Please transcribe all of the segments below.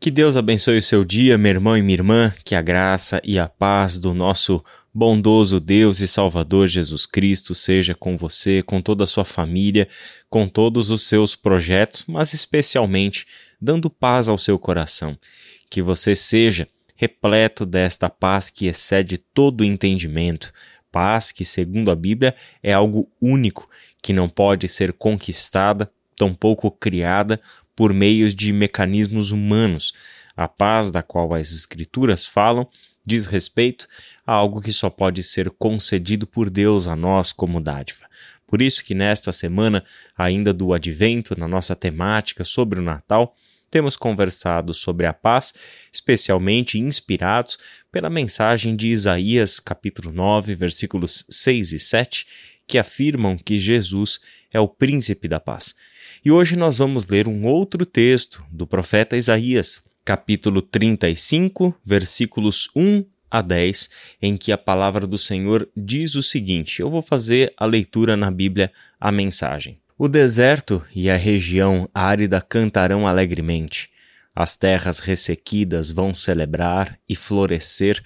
Que Deus abençoe o seu dia, meu irmão e minha irmã, que a graça e a paz do nosso bondoso Deus e Salvador Jesus Cristo seja com você, com toda a sua família, com todos os seus projetos, mas especialmente dando paz ao seu coração. Que você seja repleto desta paz que excede todo entendimento, paz que, segundo a Bíblia, é algo único, que não pode ser conquistada, tampouco criada por meios de mecanismos humanos. A paz da qual as Escrituras falam diz respeito a algo que só pode ser concedido por Deus a nós como dádiva. Por isso que nesta semana, ainda do advento, na nossa temática sobre o Natal, temos conversado sobre a paz, especialmente inspirados pela mensagem de Isaías, capítulo 9, versículos 6 e 7, que afirmam que Jesus é o príncipe da paz. E hoje nós vamos ler um outro texto do profeta Isaías, capítulo 35, versículos 1 a 10, em que a palavra do Senhor diz o seguinte: Eu vou fazer a leitura na Bíblia, a mensagem. O deserto e a região árida cantarão alegremente. As terras ressequidas vão celebrar e florescer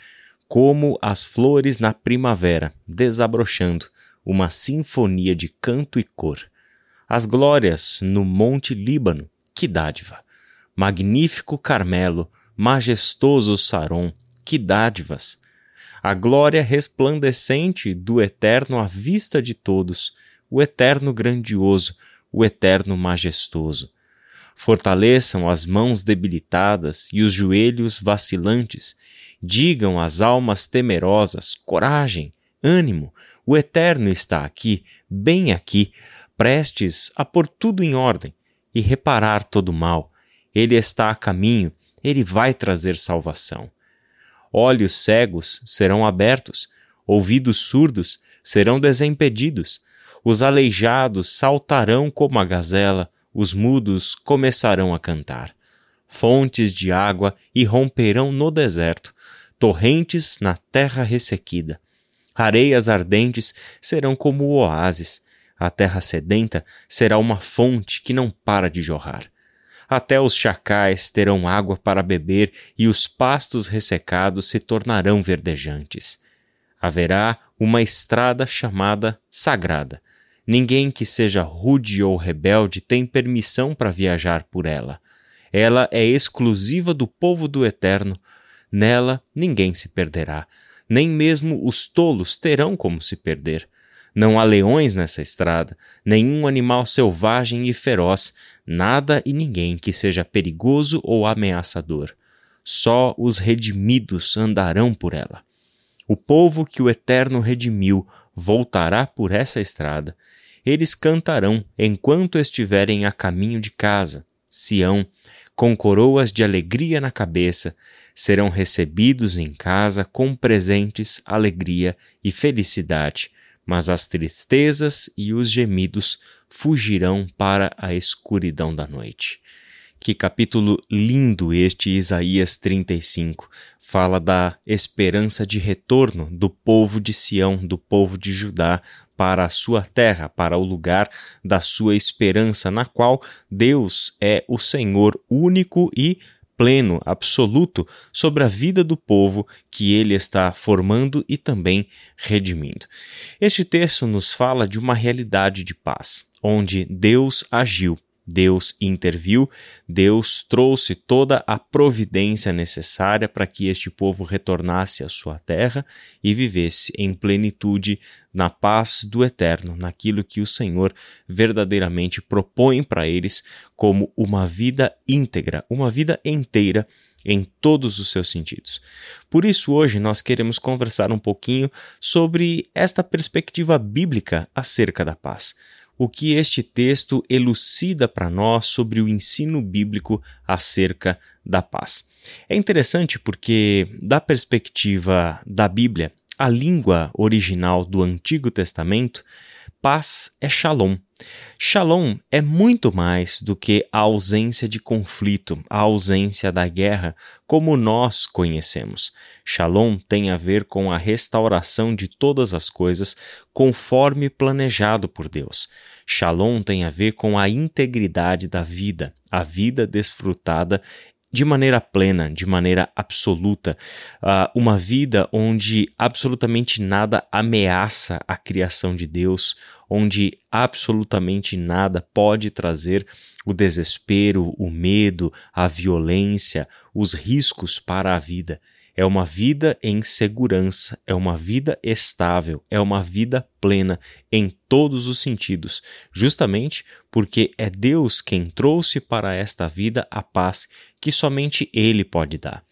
como as flores na primavera, desabrochando uma sinfonia de canto e cor. As glórias no Monte Líbano, que dádiva! Magnífico Carmelo, majestoso Saron, que dádivas! A glória resplandecente do Eterno à vista de todos, o Eterno grandioso, o Eterno majestoso. Fortaleçam as mãos debilitadas e os joelhos vacilantes. Digam às almas temerosas: coragem, ânimo, o Eterno está aqui, bem aqui, prestes a pôr tudo em ordem e reparar todo o mal. Ele está a caminho, ele vai trazer salvação. Olhos cegos serão abertos, ouvidos surdos serão desimpedidos, os aleijados saltarão como a gazela, os mudos começarão a cantar. Fontes de água irromperão no deserto, torrentes na terra ressequida. Areias ardentes serão como oásis, a terra sedenta será uma fonte que não para de jorrar. Até os chacais terão água para beber e os pastos ressecados se tornarão verdejantes. Haverá uma estrada chamada Sagrada. Ninguém que seja rude ou rebelde tem permissão para viajar por ela. Ela é exclusiva do povo do Eterno. Nela ninguém se perderá, nem mesmo os tolos terão como se perder. Não há leões nessa estrada, nenhum animal selvagem e feroz, nada e ninguém que seja perigoso ou ameaçador. Só os redimidos andarão por ela. O povo que o Eterno redimiu voltará por essa estrada. Eles cantarão enquanto estiverem a caminho de casa, Sião, com coroas de alegria na cabeça, serão recebidos em casa com presentes, alegria e felicidade mas as tristezas e os gemidos fugirão para a escuridão da noite. Que capítulo lindo este Isaías 35! Fala da esperança de retorno do povo de Sião, do povo de Judá, para a sua terra, para o lugar da sua esperança, na qual Deus é o Senhor único e pleno, absoluto sobre a vida do povo que ele está formando e também redimindo. Este texto nos fala de uma realidade de paz, onde Deus agiu Deus interviu, Deus trouxe toda a providência necessária para que este povo retornasse à sua terra e vivesse em plenitude na paz do eterno, naquilo que o Senhor verdadeiramente propõe para eles como uma vida íntegra, uma vida inteira em todos os seus sentidos. Por isso, hoje nós queremos conversar um pouquinho sobre esta perspectiva bíblica acerca da paz o que este texto elucida para nós sobre o ensino bíblico acerca da paz. É interessante porque, da perspectiva da Bíblia, a língua original do Antigo Testamento, paz é shalom. Shalom é muito mais do que a ausência de conflito, a ausência da guerra, como nós conhecemos. Shalom tem a ver com a restauração de todas as coisas conforme planejado por Deus. Shalom tem a ver com a integridade da vida, a vida desfrutada de maneira plena, de maneira absoluta, uh, uma vida onde absolutamente nada ameaça a criação de Deus, onde absolutamente nada pode trazer o desespero, o medo, a violência, os riscos para a vida. É uma vida em segurança, é uma vida estável, é uma vida plena em todos os sentidos, justamente porque é Deus quem trouxe para esta vida a paz que somente Ele pode dar.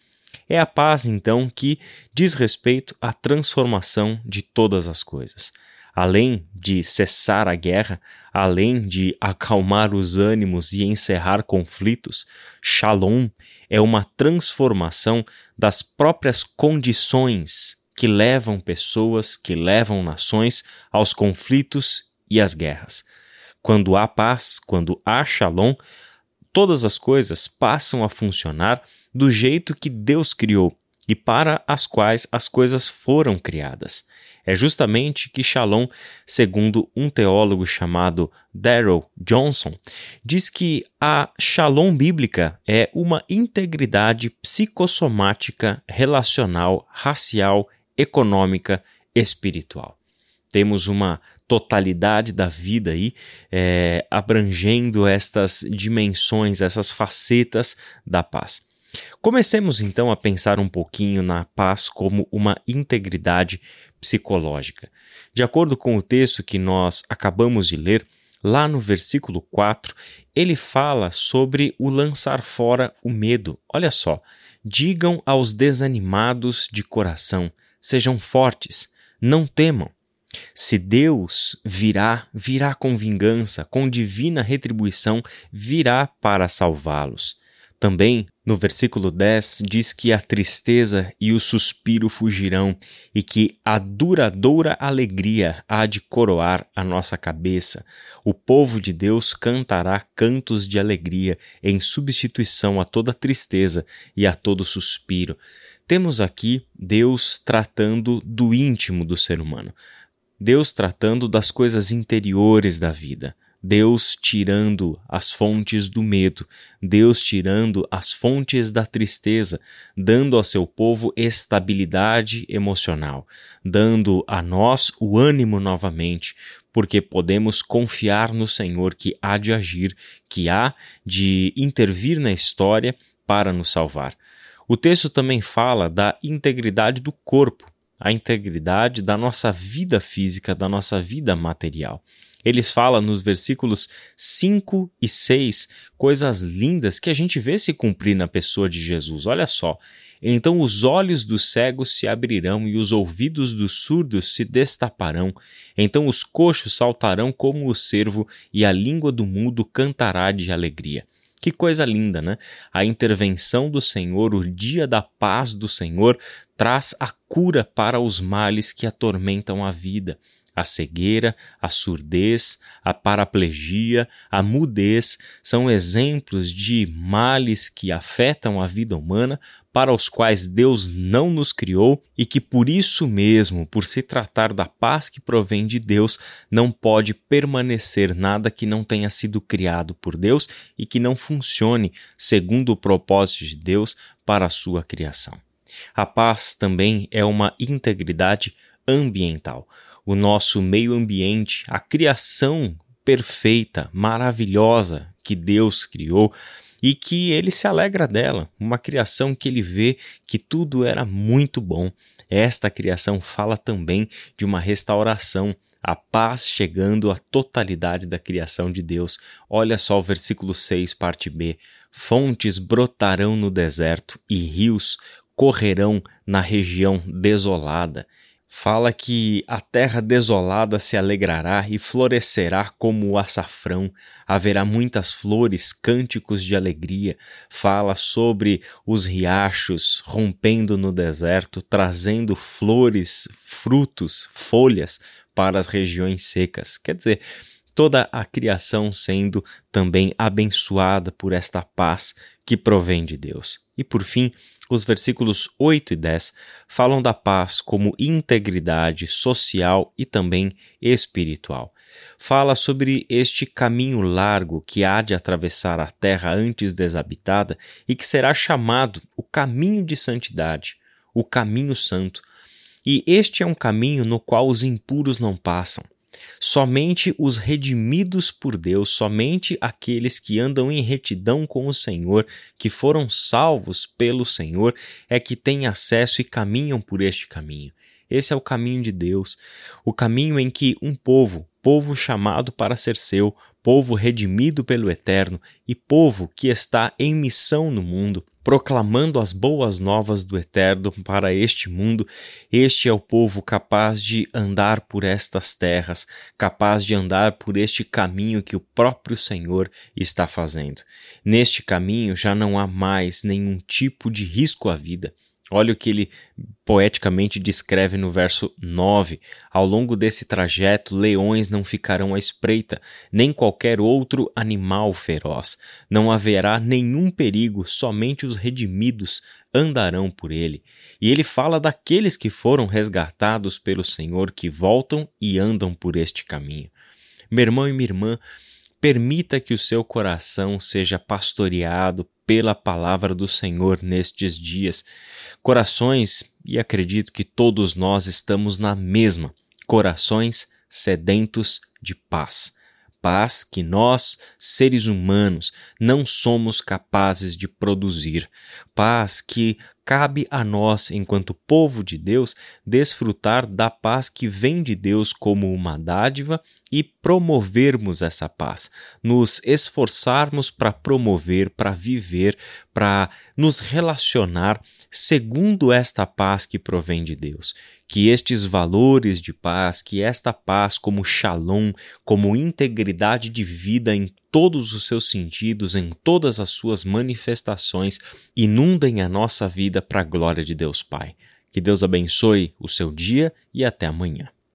É a paz, então, que diz respeito à transformação de todas as coisas além de cessar a guerra, além de acalmar os ânimos e encerrar conflitos, Shalom é uma transformação das próprias condições que levam pessoas, que levam nações aos conflitos e às guerras. Quando há paz, quando há Shalom, todas as coisas passam a funcionar do jeito que Deus criou e para as quais as coisas foram criadas. É justamente que Shalom, segundo um teólogo chamado Darrell Johnson, diz que a Shalom bíblica é uma integridade psicossomática, relacional, racial, econômica, espiritual. Temos uma totalidade da vida aí, é, abrangendo estas dimensões, essas facetas da paz. Comecemos então a pensar um pouquinho na paz como uma integridade psicológica. De acordo com o texto que nós acabamos de ler, lá no versículo 4, ele fala sobre o lançar fora o medo. Olha só, digam aos desanimados de coração: sejam fortes, não temam. Se Deus virá, virá com vingança, com divina retribuição, virá para salvá-los. Também, no versículo 10, diz que a tristeza e o suspiro fugirão e que a duradoura alegria há de coroar a nossa cabeça. O povo de Deus cantará cantos de alegria em substituição a toda tristeza e a todo suspiro. Temos aqui Deus tratando do íntimo do ser humano. Deus tratando das coisas interiores da vida. Deus tirando as fontes do medo, Deus tirando as fontes da tristeza, dando ao seu povo estabilidade emocional, dando a nós o ânimo novamente, porque podemos confiar no Senhor que há de agir, que há de intervir na história para nos salvar. O texto também fala da integridade do corpo, a integridade da nossa vida física, da nossa vida material. Ele fala nos versículos 5 e 6 coisas lindas que a gente vê se cumprir na pessoa de Jesus. Olha só. Então os olhos dos cegos se abrirão e os ouvidos dos surdos se destaparão. Então os coxos saltarão como o cervo e a língua do mudo cantará de alegria. Que coisa linda, né? A intervenção do Senhor, o dia da paz do Senhor, traz a cura para os males que atormentam a vida a cegueira, a surdez, a paraplegia, a mudez são exemplos de males que afetam a vida humana, para os quais Deus não nos criou e que por isso mesmo, por se tratar da paz que provém de Deus, não pode permanecer nada que não tenha sido criado por Deus e que não funcione segundo o propósito de Deus para a sua criação. A paz também é uma integridade ambiental o nosso meio ambiente, a criação perfeita, maravilhosa que Deus criou e que ele se alegra dela, uma criação que ele vê que tudo era muito bom. Esta criação fala também de uma restauração, a paz chegando à totalidade da criação de Deus. Olha só o versículo 6, parte B: Fontes brotarão no deserto e rios correrão na região desolada fala que a terra desolada se alegrará e florescerá como o açafrão, haverá muitas flores, cânticos de alegria. Fala sobre os riachos rompendo no deserto, trazendo flores, frutos, folhas para as regiões secas. Quer dizer, toda a criação sendo também abençoada por esta paz que provém de Deus. E por fim, os versículos 8 e 10 falam da paz como integridade social e também espiritual. fala sobre este caminho largo que há de atravessar a terra antes desabitada e que será chamado o caminho de santidade, o caminho santo. E este é um caminho no qual os impuros não passam. Somente os redimidos por Deus, somente aqueles que andam em retidão com o Senhor, que foram salvos pelo Senhor, é que têm acesso e caminham por este caminho. Esse é o caminho de Deus, o caminho em que um povo, povo chamado para ser seu, povo redimido pelo Eterno e povo que está em missão no mundo, proclamando as boas novas do Eterno para este mundo, este é o povo capaz de andar por estas terras, capaz de andar por este caminho que o próprio Senhor está fazendo. Neste caminho já não há mais nenhum tipo de risco à vida. Olha o que ele poeticamente descreve no verso 9: Ao longo desse trajeto, leões não ficarão à espreita, nem qualquer outro animal feroz. Não haverá nenhum perigo, somente os redimidos andarão por ele. E ele fala daqueles que foram resgatados pelo Senhor, que voltam e andam por este caminho. Meu irmão e minha irmã, permita que o seu coração seja pastoreado pela palavra do Senhor nestes dias. Corações, e acredito que todos nós estamos na mesma, corações sedentos de paz. Paz que nós, seres humanos, não somos capazes de produzir. Paz que cabe a nós, enquanto povo de Deus, desfrutar da paz que vem de Deus como uma dádiva e promovermos essa paz, nos esforçarmos para promover, para viver, para nos relacionar segundo esta paz que provém de Deus. Que estes valores de paz, que esta paz como shalom, como integridade de vida em todos os seus sentidos, em todas as suas manifestações, inundem a nossa vida para a glória de Deus Pai. Que Deus abençoe o seu dia e até amanhã.